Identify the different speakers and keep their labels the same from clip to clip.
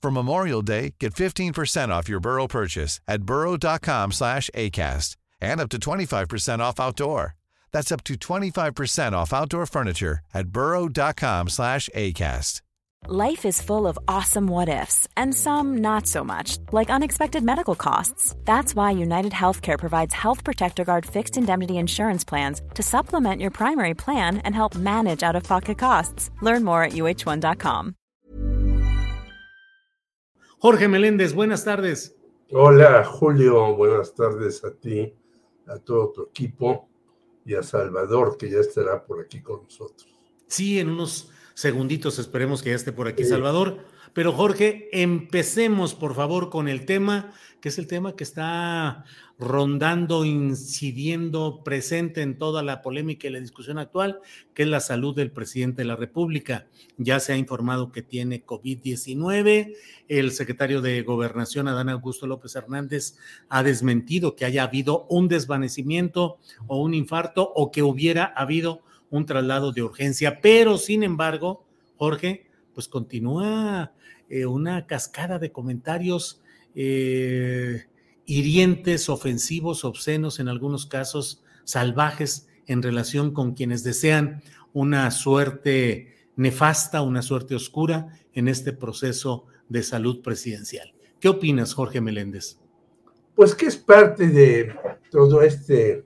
Speaker 1: For Memorial Day, get 15% off your Burrow purchase at burrow.com slash ACAST and up to 25% off outdoor. That's up to 25% off outdoor furniture at burrow.com slash ACAST.
Speaker 2: Life is full of awesome what ifs and some not so much, like unexpected medical costs. That's why United Healthcare provides Health Protector Guard fixed indemnity insurance plans to supplement your primary plan and help manage out of pocket costs. Learn more at uh1.com.
Speaker 3: Jorge Meléndez, buenas tardes.
Speaker 4: Hola, Julio, buenas tardes a ti, a todo tu equipo y a Salvador, que ya estará por aquí con nosotros.
Speaker 3: Sí, en unos segunditos esperemos que ya esté por aquí Salvador. Pero Jorge, empecemos por favor con el tema, que es el tema que está rondando, incidiendo, presente en toda la polémica y la discusión actual, que es la salud del presidente de la República. Ya se ha informado que tiene COVID-19. El secretario de Gobernación, Adán Augusto López Hernández, ha desmentido que haya habido un desvanecimiento o un infarto o que hubiera habido un traslado de urgencia. Pero, sin embargo, Jorge, pues continúa eh, una cascada de comentarios eh, hirientes, ofensivos, obscenos, en algunos casos salvajes en relación con quienes desean una suerte nefasta, una suerte oscura en este proceso de salud presidencial. ¿Qué opinas, Jorge Meléndez?
Speaker 4: Pues que es parte de todo este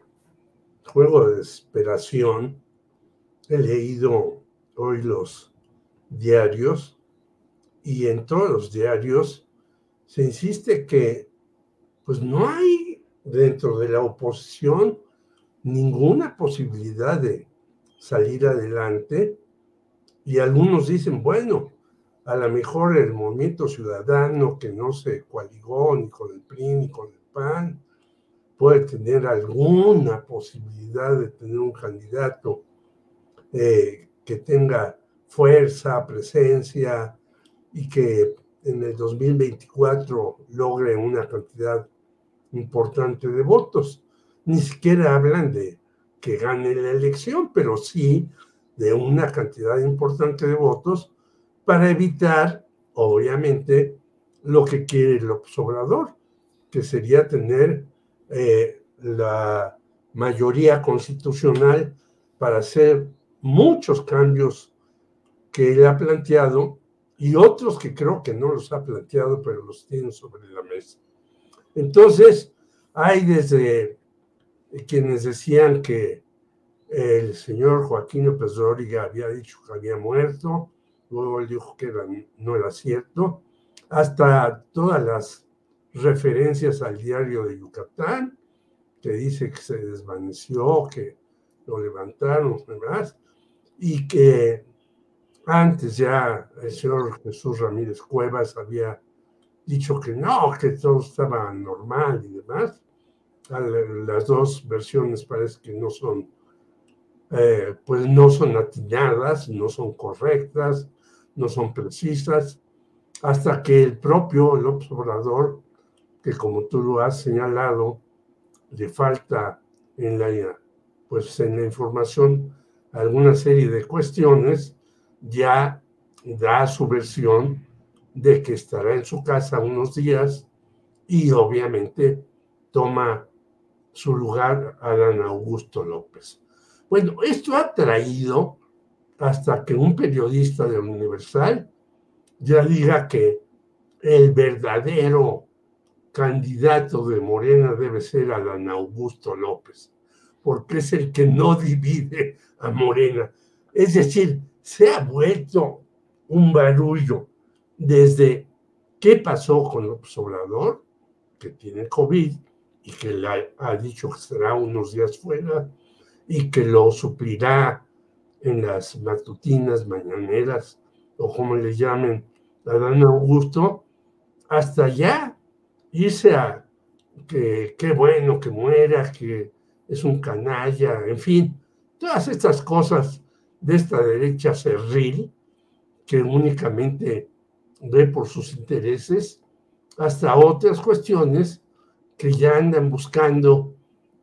Speaker 4: juego de desesperación. He leído hoy los diarios y en todos los diarios se insiste que pues no hay dentro de la oposición ninguna posibilidad de salir adelante. Y algunos dicen, bueno, a lo mejor el movimiento ciudadano que no se coaligó ni con el PRI ni con el PAN puede tener alguna posibilidad de tener un candidato que tenga fuerza, presencia y que en el 2024 logre una cantidad importante de votos. Ni siquiera hablan de que gane la elección, pero sí de una cantidad importante de votos para evitar, obviamente, lo que quiere el observador, que sería tener eh, la mayoría constitucional para hacer muchos cambios que él ha planteado y otros que creo que no los ha planteado, pero los tiene sobre la mesa. Entonces, hay desde quienes decían que el señor Joaquín López Dóriga había dicho que había muerto, luego él dijo que no era cierto, hasta todas las referencias al diario de Yucatán, que dice que se desvaneció, que lo levantaron, demás, y que antes ya el señor Jesús Ramírez Cuevas había dicho que no, que todo estaba normal y demás. Las dos versiones parece que no son, eh, pues no son atinadas, no son correctas, no son precisas, hasta que el propio López Obrador, que como tú lo has señalado, le falta en la, pues en la información alguna serie de cuestiones, ya da su versión de que estará en su casa unos días y obviamente toma su lugar Adán Augusto López. Bueno, esto ha traído hasta que un periodista de Universal ya diga que el verdadero candidato de Morena debe ser Adán Augusto López, porque es el que no divide a Morena. Es decir, se ha vuelto un barullo desde qué pasó con López Obrador, que tiene COVID y que le ha dicho que estará unos días fuera y que lo suplirá en las matutinas, mañaneras o como le llamen a Dan Augusto, hasta ya irse a que qué bueno que muera, que es un canalla, en fin, todas estas cosas de esta derecha cerril que únicamente ve por sus intereses, hasta otras cuestiones que ya andan buscando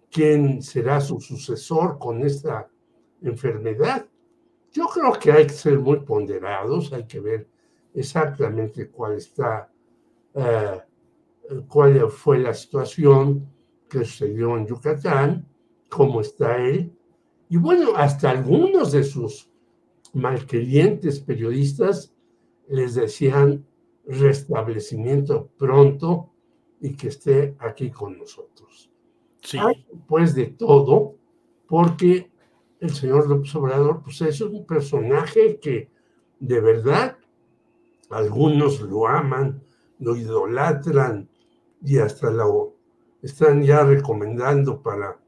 Speaker 4: quién será su sucesor con esta enfermedad. Yo creo que hay que ser muy ponderados, hay que ver exactamente cuál está, eh, cuál fue la situación que sucedió en Yucatán, cómo está él. Y bueno, hasta algunos de sus malquerientes periodistas les decían restablecimiento pronto y que esté aquí con nosotros. Sí. Hay, pues de todo, porque el señor López Obrador, pues es un personaje que de verdad algunos lo aman, lo idolatran y hasta lo están ya recomendando para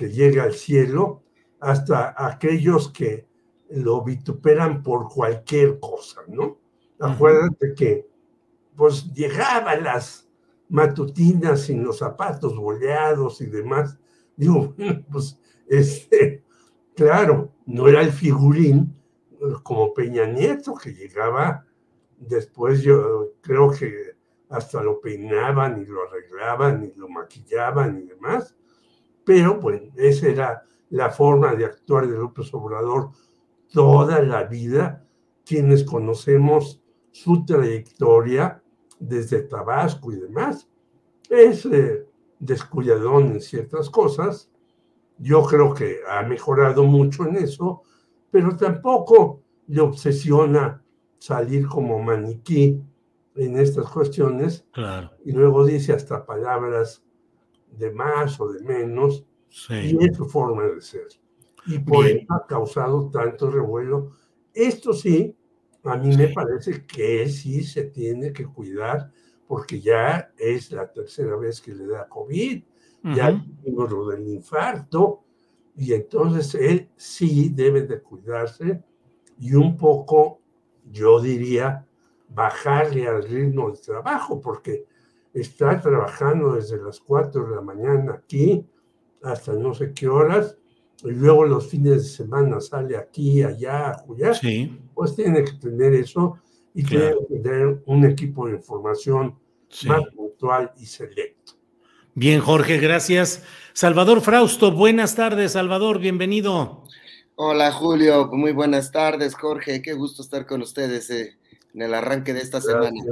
Speaker 4: que llegue al cielo, hasta aquellos que lo vituperan por cualquier cosa, ¿no? Acuérdate que pues llegaba las matutinas sin los zapatos boleados y demás. Digo, pues este, claro, no era el figurín como Peña Nieto que llegaba después yo creo que hasta lo peinaban y lo arreglaban y lo maquillaban y demás, pero pues esa era la forma de actuar de López Obrador toda la vida, quienes conocemos su trayectoria desde Tabasco y demás. Es eh, descuidadón en ciertas cosas, yo creo que ha mejorado mucho en eso, pero tampoco le obsesiona salir como maniquí en estas cuestiones. Claro. Y luego dice hasta palabras de más o de menos. Y es su forma de ser. Y por eso ha causado tanto revuelo. Esto sí, a mí me parece que sí se tiene que cuidar porque ya es la tercera vez que le da COVID, ya tuvimos lo del infarto, y entonces él sí debe de cuidarse y un poco, yo diría, bajarle al ritmo de trabajo, porque está trabajando desde las 4 de la mañana aquí hasta no sé qué horas, y luego los fines de semana sale aquí, allá, allá, sí. pues tiene que tener eso y tiene que tener un equipo de información más puntual y selecto.
Speaker 3: Bien, Jorge, gracias. Salvador Frausto, buenas tardes, Salvador, bienvenido.
Speaker 5: Hola, Julio, muy buenas tardes, Jorge, qué gusto estar con ustedes eh, en el arranque de esta semana.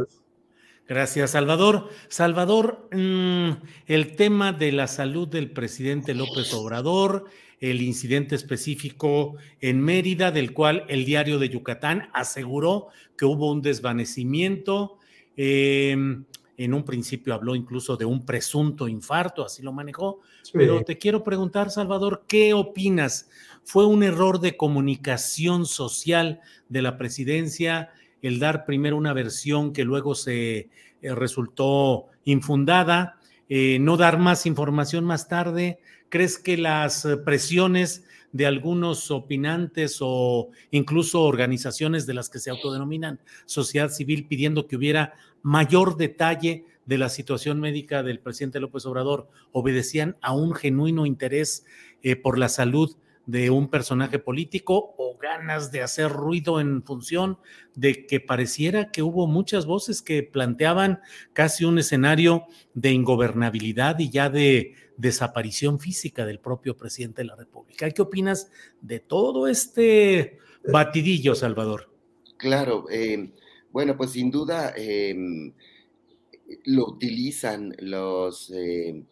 Speaker 3: Gracias, Salvador. Salvador, mm, el tema de la salud del presidente López Obrador, el incidente específico en Mérida, del cual el diario de Yucatán aseguró que hubo un desvanecimiento. Em, en un principio habló incluso de un presunto infarto, así lo manejó. Pero te quiero preguntar, Salvador, ¿qué opinas? ¿Fue un error de comunicación social de la presidencia el dar primero una versión que luego se eh, resultó infundada, eh, no dar más información más tarde? ¿Crees que las presiones de algunos opinantes o incluso organizaciones de las que se autodenominan sociedad civil pidiendo que hubiera mayor detalle de la situación médica del presidente López Obrador obedecían a un genuino interés eh, por la salud de un personaje político o ganas de hacer ruido en función de que pareciera que hubo muchas voces que planteaban casi un escenario de ingobernabilidad y ya de desaparición física del propio presidente de la República. ¿Qué opinas de todo este batidillo, Salvador?
Speaker 5: Claro, eh, bueno, pues sin duda em, lo utilizan los, em,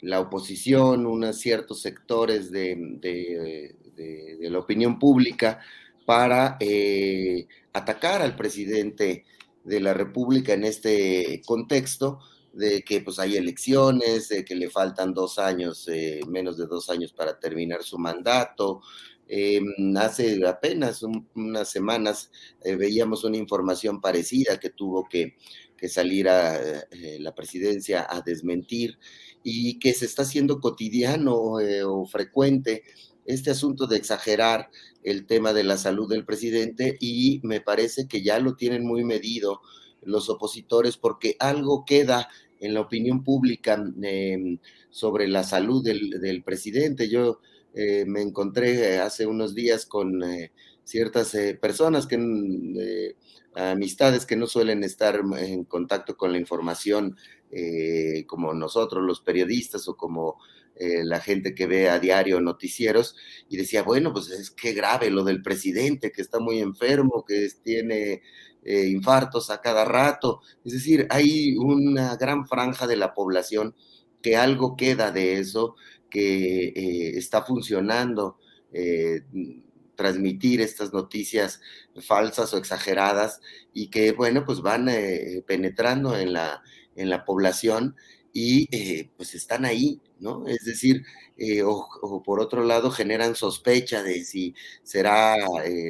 Speaker 5: la oposición, unos ciertos sectores de, la opinión pública para eh, atacar al presidente de la República en este contexto de que pues hay elecciones, de que le faltan dos años, eh, menos de dos años para terminar su mandato, Em, hace apenas unas semanas eh, veíamos una información parecida que tuvo que, salir a eh, la presidencia a desmentir y que se está haciendo cotidiano eh, o frecuente este asunto de exagerar el tema de la salud del presidente y me parece que ya lo tienen muy medido los opositores porque algo queda en la opinión pública em, sobre la salud del, presidente. Yo eh, me encontré hace unos días con eh, ciertas eh, personas que amistades que no suelen estar en contacto con la información como nosotros los periodistas o como la gente que ve a diario noticieros y decía, bueno, pues es que grave lo del presidente, que está muy enfermo, que tiene eh, infartos a cada rato. Es decir, hay una gran franja de la población que algo queda de eso, que eh, está funcionando. Eh, transmitir estas noticias falsas o exageradas y que, bueno, pues van penetrando en la, en la población y pues están ahí, ¿no? Es decir, o, por otro lado generan sospecha de si será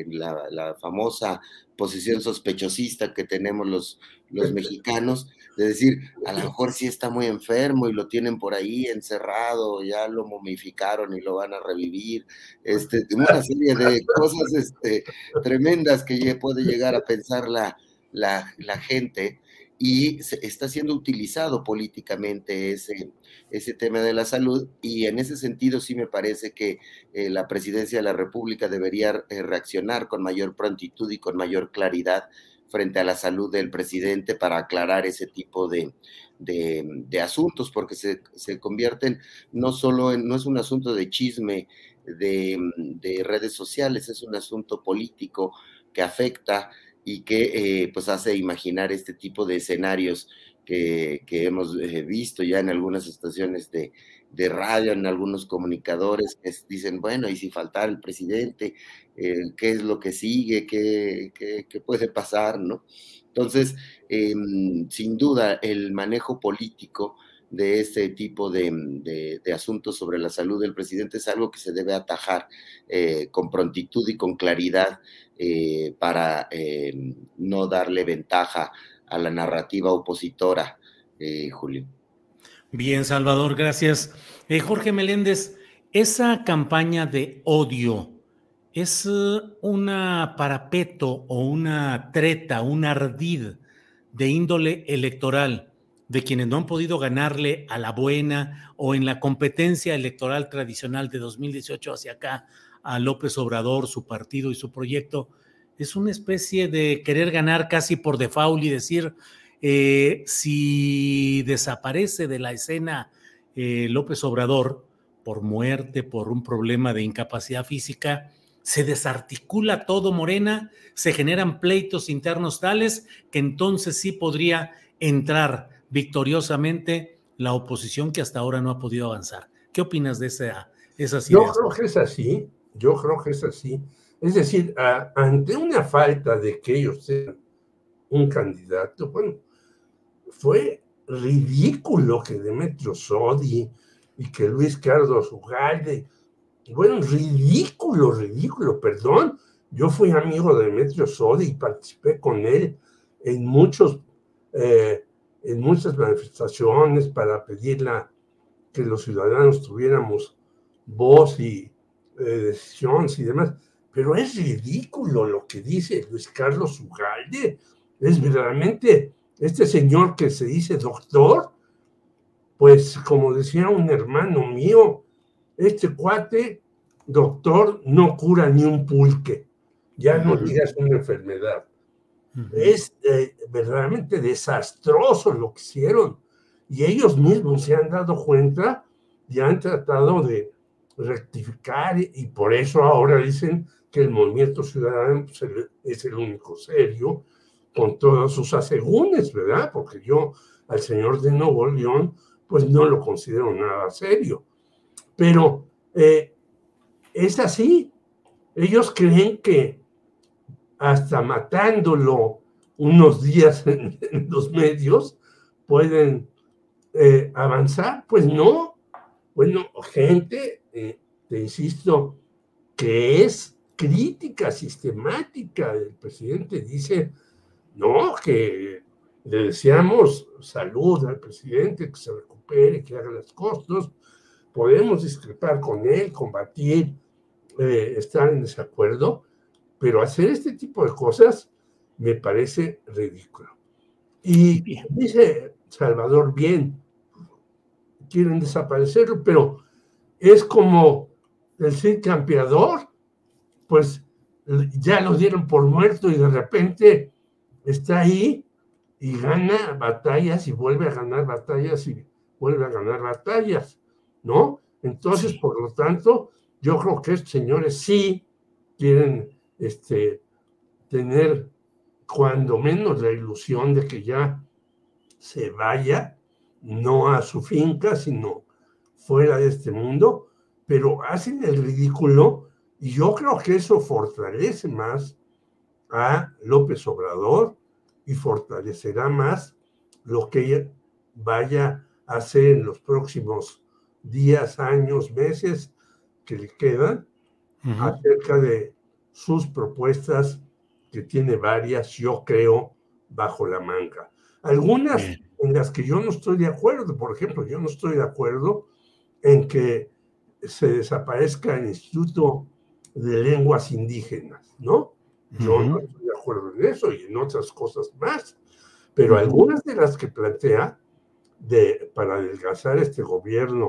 Speaker 5: la, la, famosa posición sospechosista que tenemos los, los mexicanos, de decir, a lo mejor sí está muy enfermo y lo tienen por ahí encerrado, ya lo momificaron y lo van a revivir, este, una serie de cosas este, tremendas que puede llegar a pensar la, la, la gente y está siendo utilizado políticamente ese, ese tema de la salud y en ese sentido sí me parece que eh, la presidencia de la República debería eh, reaccionar con mayor prontitud y con mayor claridad frente a la salud del presidente para aclarar ese tipo de, de, asuntos, porque se, se, convierten no solo en, no es un asunto de chisme de redes sociales, es un asunto político que afecta y que eh, pues hace imaginar este tipo de escenarios que, hemos eh, visto ya en algunas estaciones de, radio, en algunos comunicadores que dicen, bueno, y si faltara el presidente, eh, ¿qué es lo que sigue? ¿Qué, qué, puede pasar? ¿no? Entonces, em, sin duda, el manejo político de este tipo de, asuntos sobre la salud del presidente es algo que se debe atajar eh, con prontitud y con claridad eh, para eh, no darle ventaja a la narrativa opositora, Julio.
Speaker 3: Bien, Salvador, gracias. Jorge Meléndez, esa campaña de odio es una parapeto o una treta, un ardid de índole electoral de quienes no han podido ganarle a la buena o en la competencia electoral tradicional de 2018 hacia acá a López Obrador, su partido y su proyecto, es una especie de querer ganar casi por default y decir, eh, si desaparece de la escena eh, López Obrador por muerte, por un problema de incapacidad física, se desarticula todo Morena, se generan pleitos internos tales que entonces sí podría entrar victoriosamente la oposición que hasta ahora no ha podido avanzar. ¿Qué opinas de esa, esas
Speaker 4: ideas? Yo creo que es así, yo creo que es así. Es decir, ante una falta de que ellos sean un candidato, bueno, fue ridículo que Demetrio Sodi y que Luis Carlos Ugalde, bueno, ridículo, ridículo, perdón. Yo fui amigo de Demetrio Sodi y participé con él en muchos eh, en muchas manifestaciones para pedir que los ciudadanos tuviéramos voz y eh, decisiones y demás. Pero es ridículo lo que dice Luis Carlos Ugalde. Es verdaderamente este señor que se dice doctor, pues como decía un hermano mío, este cuate, doctor, no cura ni un pulque. Ya no digas una enfermedad. Es eh, verdaderamente desastroso lo que hicieron. Y ellos mismos se han dado cuenta y han tratado de rectificar y por eso ahora dicen que el movimiento ciudadano pues, es el único serio con todos sus asegúnes, ¿verdad? Porque yo al señor de Nuevo León pues no lo considero nada serio. Pero eh, es así. Ellos creen que hasta matándolo unos días en, los medios, pueden eh, avanzar. Pues no. Bueno, gente, eh, te insisto, que es crítica sistemática del presidente, dice, no, que le deseamos salud al presidente, que se recupere, que haga los costos, podemos discrepar con él, combatir, eh, estar en desacuerdo, pero hacer este tipo de cosas me parece ridículo. Y dice Salvador bien, quieren desaparecerlo, pero es como el Cid Campeador, pues ya lo dieron por muerto y de repente está ahí y gana batallas y vuelve a ganar batallas y vuelve a ganar batallas, ¿no? Entonces, por lo tanto, yo creo que estos señores sí quieren este, tener cuando menos la ilusión de que ya se vaya, no a su finca, sino fuera de este mundo, pero hacen el ridículo y yo creo que eso fortalece más a López Obrador y fortalecerá más lo que vaya a hacer en los próximos días, años, meses que le quedan acerca de sus propuestas, que tiene varias, yo creo, bajo la manga. Algunas en las que yo no estoy de acuerdo, por ejemplo, yo no estoy de acuerdo en que se desaparezca el Instituto de Lenguas Indígenas, ¿no? Yo no estoy de acuerdo en eso y en otras cosas más, pero algunas de las que plantea de, para adelgazar este gobierno.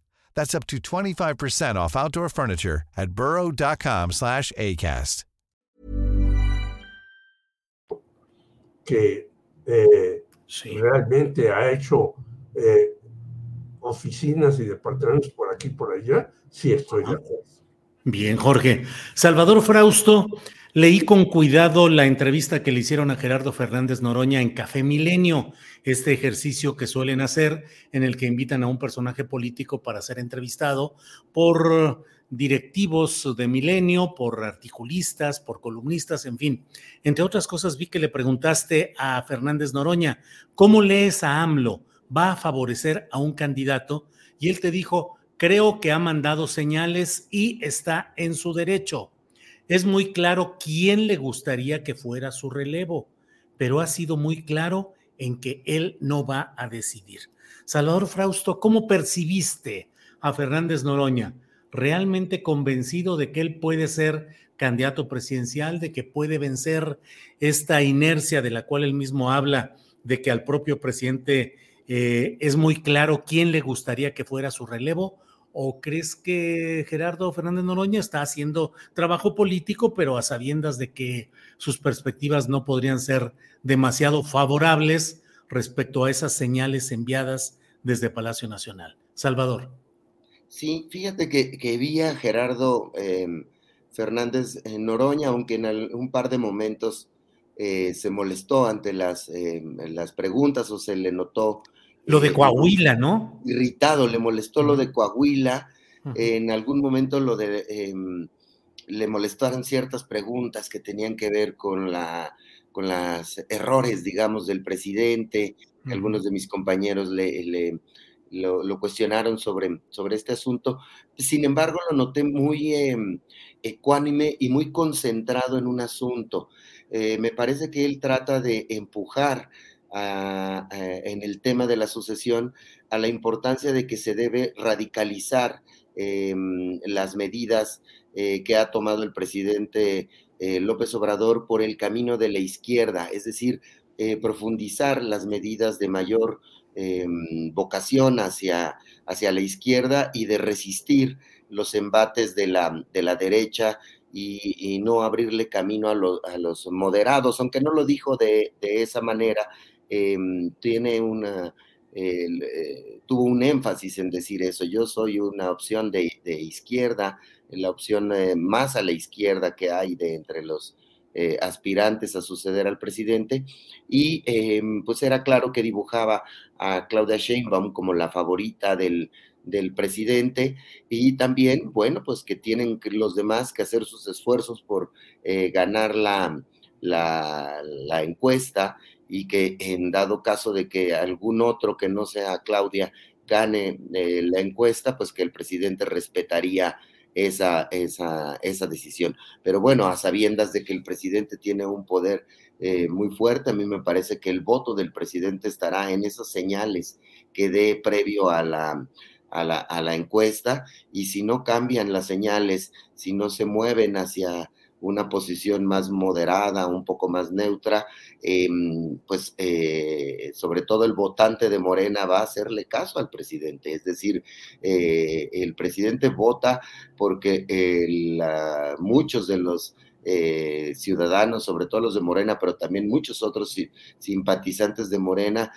Speaker 1: That's up to 25% off outdoor furniture at burrow.com slash ACAST.
Speaker 4: Que eh, sí. realmente ha hecho eh, oficinas y departamentos por aquí y por allá, sí estoy de acuerdo.
Speaker 3: Bien, Jorge. Salvador Frausto, leí con cuidado la entrevista que le hicieron a Gerardo Fernández Noroña en Café Milenio, este ejercicio que suelen hacer en el que invitan a un personaje político para ser entrevistado por directivos de Milenio, por articulistas, por columnistas, en fin. Entre otras cosas, vi que le preguntaste a Fernández Noroña, ¿cómo lees a AMLO? ¿Va a favorecer a un candidato? Y él te dijo, creo que ha mandado señales y está en su derecho. Es muy claro quién le gustaría que fuera su relevo, pero ha sido muy claro en que él no va a decidir. Salvador Frausto, ¿cómo percibiste a Fernández Noroña? ¿Realmente convencido de que él puede ser candidato presidencial, de que puede vencer esta inercia de la cual él mismo habla, de que al propio presidente eh, es muy claro quién le gustaría que fuera su relevo? ¿O crees que Gerardo Fernández Noroña está haciendo trabajo político, pero a sabiendas de que sus perspectivas no podrían ser demasiado favorables respecto a esas señales enviadas desde Palacio Nacional? Salvador.
Speaker 5: Sí, fíjate que, vi a Gerardo em, Fernández Noroña, aunque en un par de momentos eh, se molestó ante las, em, las preguntas o se le notó
Speaker 3: lo de Coahuila, ¿no?
Speaker 5: Irritado, le molestó lo de Coahuila. En algún momento lo de em, le molestaron ciertas preguntas que tenían que ver con la con los errores, digamos, del presidente. Algunos de mis compañeros le, lo, cuestionaron sobre, sobre este asunto. Sin embargo, lo noté muy em, ecuánime y muy concentrado en un asunto. Eh, me parece que él trata de empujar en el tema de la sucesión a la importancia de que se debe radicalizar em, las medidas eh, que ha tomado el presidente eh, López Obrador por el camino de la izquierda, es decir, eh, profundizar las medidas de mayor em, vocación hacia, hacia la izquierda y de resistir los embates de la, de la derecha y, no abrirle camino a, a, los moderados, aunque no lo dijo de, de esa manera, Em, tiene una, eh, tuvo un énfasis en decir eso. Yo soy una opción de, izquierda, la opción eh, más a la izquierda que hay de entre los eh, aspirantes a suceder al presidente y em, pues era claro que dibujaba a Claudia Sheinbaum como la favorita del, del presidente y también, bueno, pues que tienen los demás que hacer sus esfuerzos por ganar la, la, la, encuesta y que en dado caso de que algún otro que no sea Claudia gane eh, la encuesta, pues que el presidente respetaría esa, esa, esa, decisión. Pero bueno, a sabiendas de que el presidente tiene un poder eh, muy fuerte, a mí me parece que el voto del presidente estará en esas señales que dé previo a la, a la, a la encuesta y si no cambian las señales, si no se mueven hacia una posición más moderada, un poco más neutra, em, pues eh, sobre todo el votante de Morena va a hacerle caso al presidente. Es decir, eh, el presidente vota porque muchos de los eh, ciudadanos, sobre todo los de Morena, pero también muchos otros simpatizantes de Morena,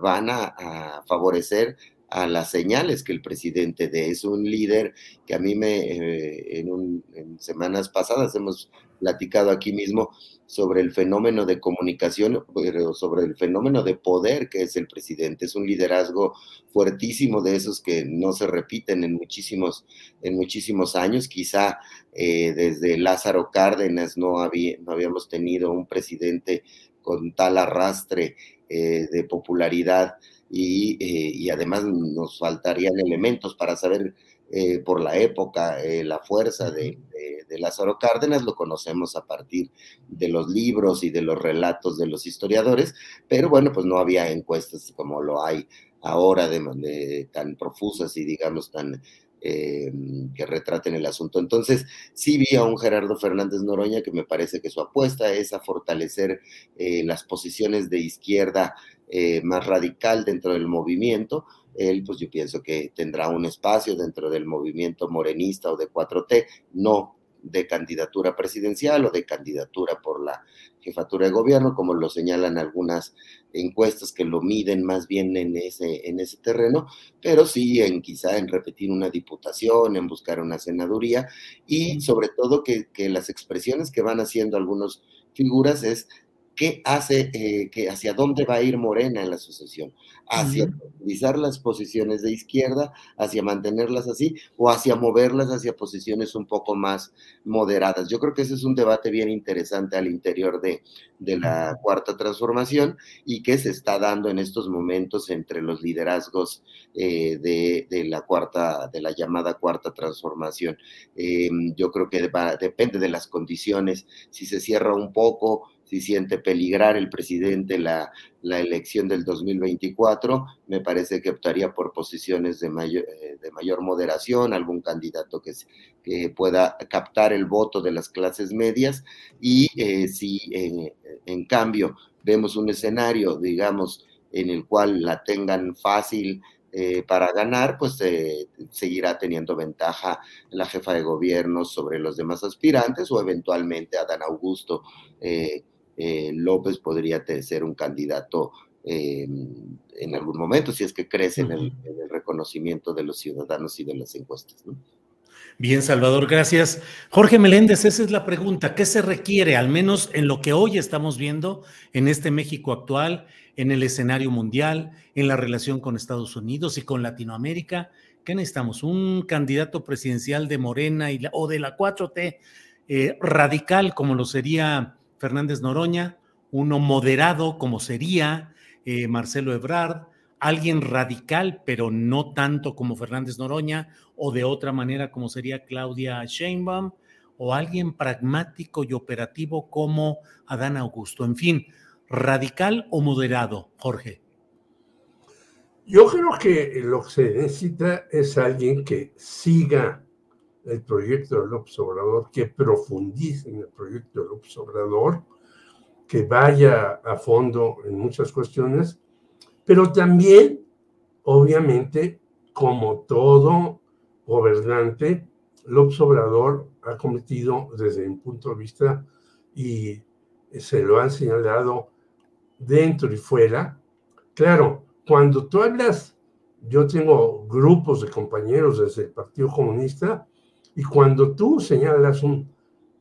Speaker 5: van a, favorecer a las señales que el presidente dé. Es un líder que a mí me, eh, en, semanas pasadas hemos platicado aquí mismo sobre el fenómeno de comunicación, pero sobre el fenómeno de poder que es el presidente. Es un liderazgo fuertísimo de esos que no se repiten en muchísimos, en muchísimos años. Quizá eh, desde Lázaro Cárdenas no, había, no habíamos tenido un presidente con tal arrastre eh, de popularidad eh, y, además nos faltarían elementos para saber eh, por la época eh, la fuerza de, de, Lázaro Cárdenas, lo conocemos a partir de los libros y de los relatos de los historiadores, pero bueno, pues no había encuestas como lo hay ahora de, tan profusas y digamos tan que retraten el asunto. Entonces, sí vi a un Gerardo Fernández Noroña que me parece que su apuesta es a fortalecer las posiciones de izquierda eh, más radical dentro del movimiento, él pues yo pienso que tendrá un espacio dentro del movimiento morenista o de 4T, no de candidatura presidencial o de candidatura por la jefatura de gobierno, como lo señalan algunas encuestas que lo miden más bien en ese, en ese terreno, pero sí en quizá en repetir una diputación, en buscar una senaduría y sobre todo que, que las expresiones que van haciendo algunos figuras es ¿Qué hace, eh, que hacia dónde va a ir Morena en la sucesión? ¿Hacia utilizar las posiciones de izquierda, hacia mantenerlas así, o hacia moverlas hacia posiciones un poco más moderadas? Yo creo que ese es un debate bien interesante al interior de, de la cuarta transformación y que se está dando en estos momentos entre los liderazgos eh, de, de, la cuarta, de la llamada cuarta transformación. Em, yo creo que depende de las condiciones, si se cierra un poco, si siente peligrar el presidente la, la, elección del 2024, me parece que optaría por posiciones de mayor, eh, de mayor moderación, algún candidato que, pueda captar el voto de las clases medias y eh, si en cambio vemos un escenario, digamos, en el cual la tengan fácil eh, para ganar, pues seguirá teniendo ventaja la jefa de gobierno sobre los demás aspirantes o eventualmente Adán Augusto eh, eh, López podría ser un candidato eh, en algún momento, si es que crece en, el, reconocimiento de los ciudadanos y de las encuestas.
Speaker 3: Bien, Salvador, gracias. Jorge Meléndez, esa es la pregunta. ¿Qué se requiere, al menos en lo que hoy estamos viendo en este México actual, en el escenario mundial, en la relación con Estados Unidos y con Latinoamérica? ¿Qué necesitamos? ¿Un candidato presidencial de Morena y o de la 4T eh, radical como lo sería Fernández Noroña, uno moderado como sería eh, Marcelo Ebrard, alguien radical, pero no tanto como Fernández Noroña, o de otra manera como sería Claudia Sheinbaum, o alguien pragmático y operativo como Adán Augusto. En fin, radical o moderado, Jorge.
Speaker 4: Yo creo que lo que se necesita es alguien que siga el proyecto de López Obrador, que profundice en el proyecto de López Obrador, que vaya a fondo en muchas cuestiones, pero también, obviamente, como todo gobernante, López Obrador ha cometido desde mi punto de vista, y se lo han señalado dentro y fuera, claro, cuando tú hablas, yo tengo grupos de compañeros desde el Partido Comunista, y cuando tú señalas un,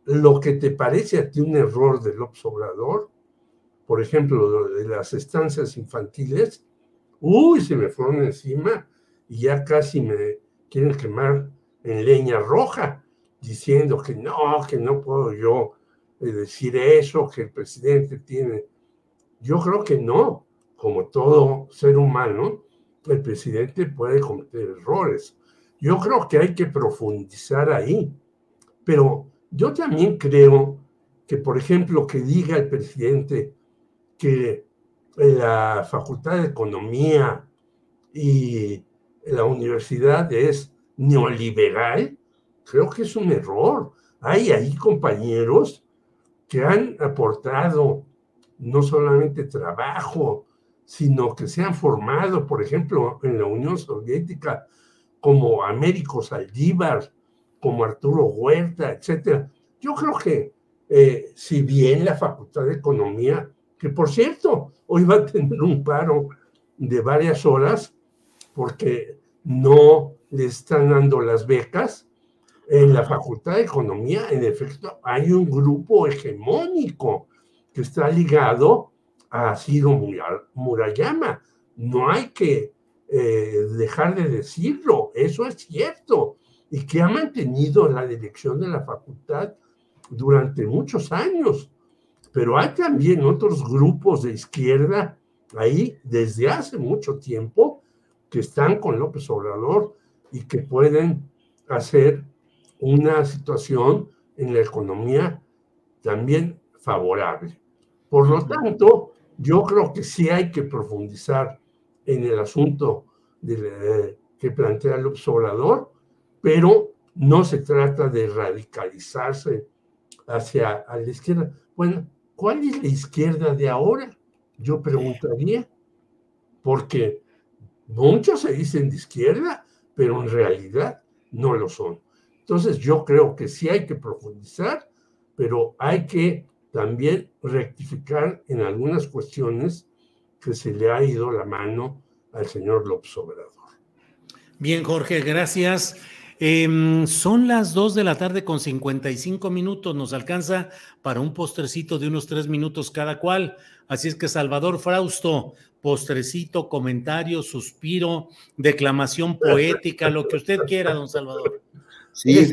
Speaker 4: lo que te parece a ti un error del observador, por ejemplo, de las estancias infantiles, uy, se me fueron encima y ya casi me quieren quemar en leña roja, diciendo que no, que no puedo yo eh, decir eso, que el presidente tiene. Yo creo que no, como todo ser humano, el presidente puede cometer errores. Yo creo que hay que profundizar ahí, pero yo también creo que, por ejemplo, que diga el presidente que la Facultad de Economía y la universidad es neoliberal, creo que es un error. Hay ahí compañeros que han aportado no solamente trabajo, sino que se han formado, por ejemplo, en la Unión Soviética, como Américo Saldívar, como Arturo Huerta, etc. Yo creo que eh, si bien la Facultad de Economía, que por cierto, hoy va a tener un paro de varias horas porque no le están dando las becas, en la Facultad de Economía, en efecto, hay un grupo hegemónico que está ligado a Ciro Murayama. No hay que eh, dejar de decirlo, eso es cierto, y que ha mantenido la dirección de la facultad durante muchos años. Pero hay también otros grupos de izquierda ahí desde hace mucho tiempo que están con López Obrador y que pueden hacer una situación en la economía también favorable. Por lo tanto, yo creo que sí hay que profundizar en el asunto de, que plantea el observador, pero no se trata de radicalizarse hacia la izquierda. Bueno, ¿cuál es la izquierda de ahora? Yo preguntaría, porque muchos se dicen de izquierda, pero en realidad no lo son. Entonces yo creo que sí hay que profundizar, pero hay que también rectificar en algunas cuestiones que se le ha ido la mano al señor López Obrador.
Speaker 3: Bien, Jorge, gracias. Em, son las 2 de la tarde con 55 minutos. Nos alcanza para un postrecito de unos tres minutos cada cual. Así es que Salvador Frausto, postrecito, comentario, suspiro, declamación poética, lo que usted quiera, don Salvador.
Speaker 5: Sí,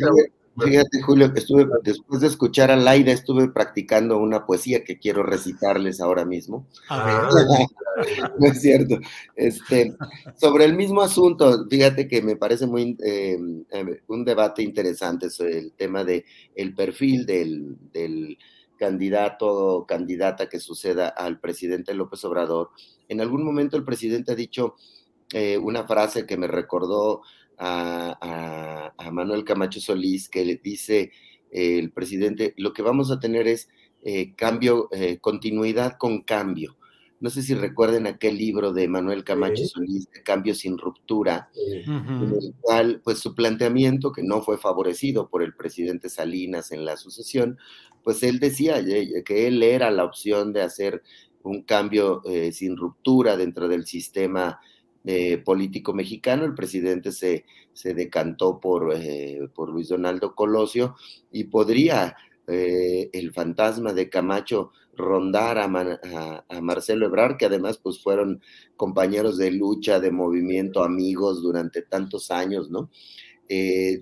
Speaker 5: Fíjate, Julio, que estuve, después de escuchar a Laida, estuve practicando una poesía que quiero recitarles ahora mismo. no es cierto. Este, sobre el mismo asunto, fíjate que me parece muy em, em, un debate interesante sobre el tema de el perfil del, del candidato o candidata que suceda al presidente López Obrador. En algún momento el presidente ha dicho eh, una frase que me recordó a, Manuel Camacho Solís, que le dice eh, el presidente, lo que vamos a tener es eh, cambio, eh, continuidad con cambio. No sé si recuerden aquel libro de Manuel Camacho Solís, de Cambio sin Ruptura, en el cual, pues su planteamiento, que no fue favorecido por el presidente Salinas en la sucesión, pues él decía que él era la opción de hacer un cambio sin ruptura dentro del sistema eh, político mexicano. El presidente se, se decantó por, eh, por, Luis Donaldo Colosio y podría eh, el fantasma de Camacho rondar a, Marcelo Ebrard, que además pues fueron compañeros de lucha, de movimiento, amigos durante tantos años, ¿no?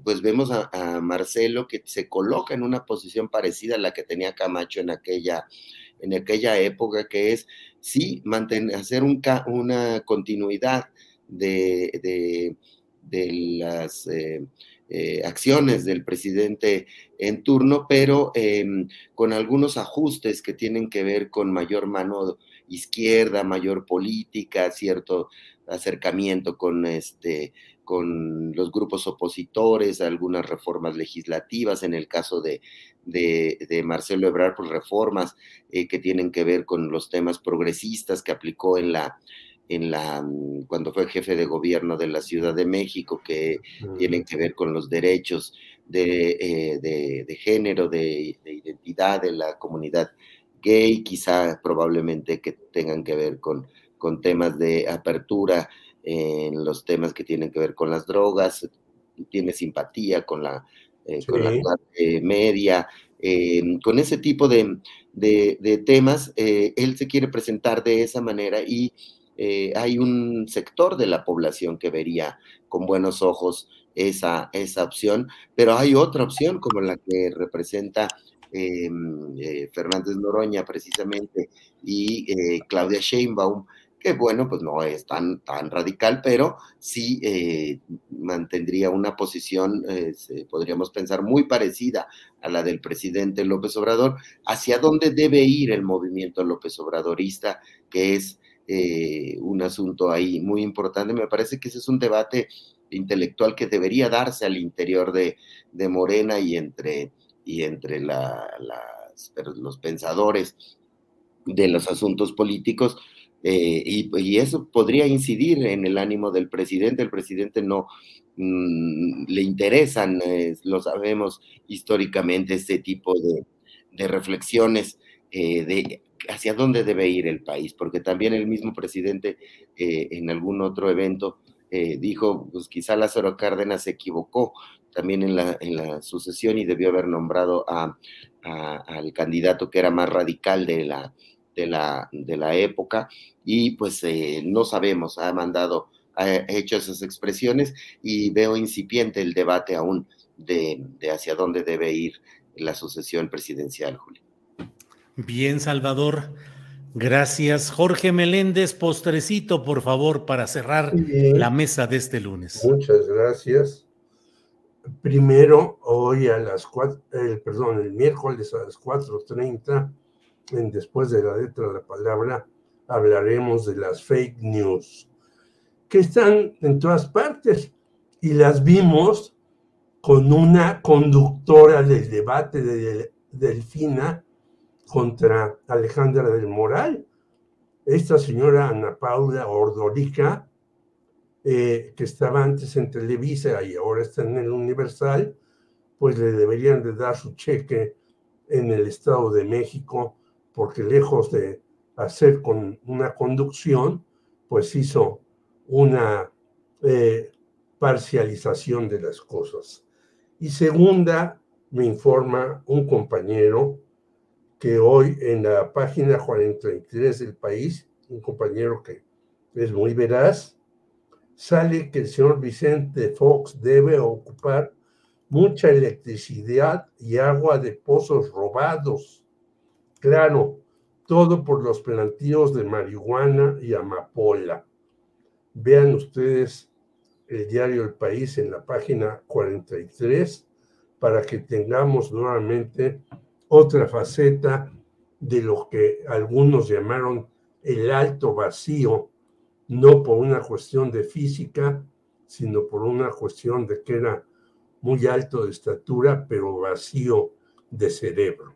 Speaker 5: pues vemos a, Marcelo que se coloca en una posición parecida a la que tenía Camacho en aquella, en aquella época, que es sí mantener, hacer un, una continuidad de, las eh, eh, acciones del presidente en turno, pero em, con algunos ajustes que tienen que ver con mayor mano izquierda, mayor política, cierto acercamiento con este con los grupos opositores, algunas reformas legislativas, en el caso de, de, Marcelo Ebrard, pues reformas eh, que tienen que ver con los temas progresistas que aplicó en la, en la, mm, cuando fue jefe de gobierno de la Ciudad de México, que tienen que ver con los derechos de, eh, de, género, de, identidad de la comunidad gay, quizá probablemente que tengan que ver con, con temas de apertura en los temas que tienen que ver con las drogas, tiene simpatía con la, eh, con la clase media, eh, con ese tipo de, de, temas, eh, él se quiere presentar de esa manera y hay un sector de la población que vería con buenos ojos esa, esa opción, pero hay otra opción como la que representa Fernández Noroña precisamente y Claudia Sheinbaum, que bueno, pues no es tan, tan radical, pero sí eh, mantendría una posición, eh, podríamos pensar, muy parecida a la del presidente López Obrador, hacia dónde debe ir el movimiento López Obradorista, que es eh, un asunto ahí muy importante. Me parece que ese es un debate intelectual que debería darse al interior de, Morena y entre, y entre los pensadores de los asuntos políticos, eh, y, eso podría incidir en el ánimo del presidente. El presidente no mm, le interesan, eh, lo sabemos históricamente, este tipo de, reflexiones eh, de hacia dónde debe ir el país, porque también el mismo presidente en algún otro evento dijo, pues quizá Lázaro Cárdenas se equivocó también en la, en la sucesión y debió haber nombrado a, al candidato que era más radical de la, de la, de la época y pues eh, no sabemos, ha mandado, ha hecho esas expresiones y veo incipiente el debate aún de, hacia dónde debe ir la sucesión presidencial, Julio.
Speaker 3: Bien, Salvador. Gracias. Jorge Meléndez, postrecito, por favor, para cerrar la mesa de este lunes.
Speaker 4: Muchas gracias. Primero, hoy a las cuatro, eh, perdón, el miércoles a las 4.30 después de la letra de la palabra, hablaremos de las fake news, que están en todas partes y las vimos con una conductora del debate de Delfina contra Alejandra del Moral. Esta señora Ana Paula Ordorica, eh, que estaba antes en Televisa y ahora está en el Universal, pues le deberían de dar su cheque en el Estado de México porque lejos de hacer con una conducción, pues hizo una eh, parcialización de las cosas. Y segunda, me informa un compañero que hoy en la página 43 del país, un compañero que es muy veraz, sale que el señor Vicente Fox debe ocupar mucha electricidad y agua de pozos robados Claro, todo por los plantíos de marihuana y amapola. Vean ustedes el diario El País en la página 43 para que tengamos nuevamente otra faceta de lo que algunos llamaron el alto vacío, no por una cuestión de física, sino por una cuestión de que era muy alto de estatura, pero vacío de cerebro.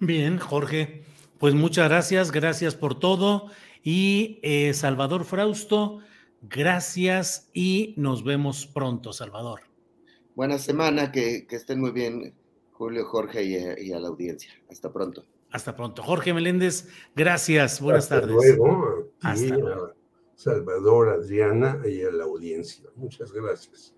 Speaker 3: Bien, Jorge, pues muchas gracias, gracias por todo. Y eh, Salvador Frausto, gracias y nos vemos pronto, Salvador.
Speaker 5: Buena semana, que, estén muy bien, Julio, Jorge y, a la audiencia. Hasta pronto.
Speaker 3: Hasta pronto. Jorge Meléndez, gracias, buenas
Speaker 4: Hasta
Speaker 3: tardes.
Speaker 4: Luego, Hasta luego. Salvador, Adriana y a la audiencia. Muchas gracias.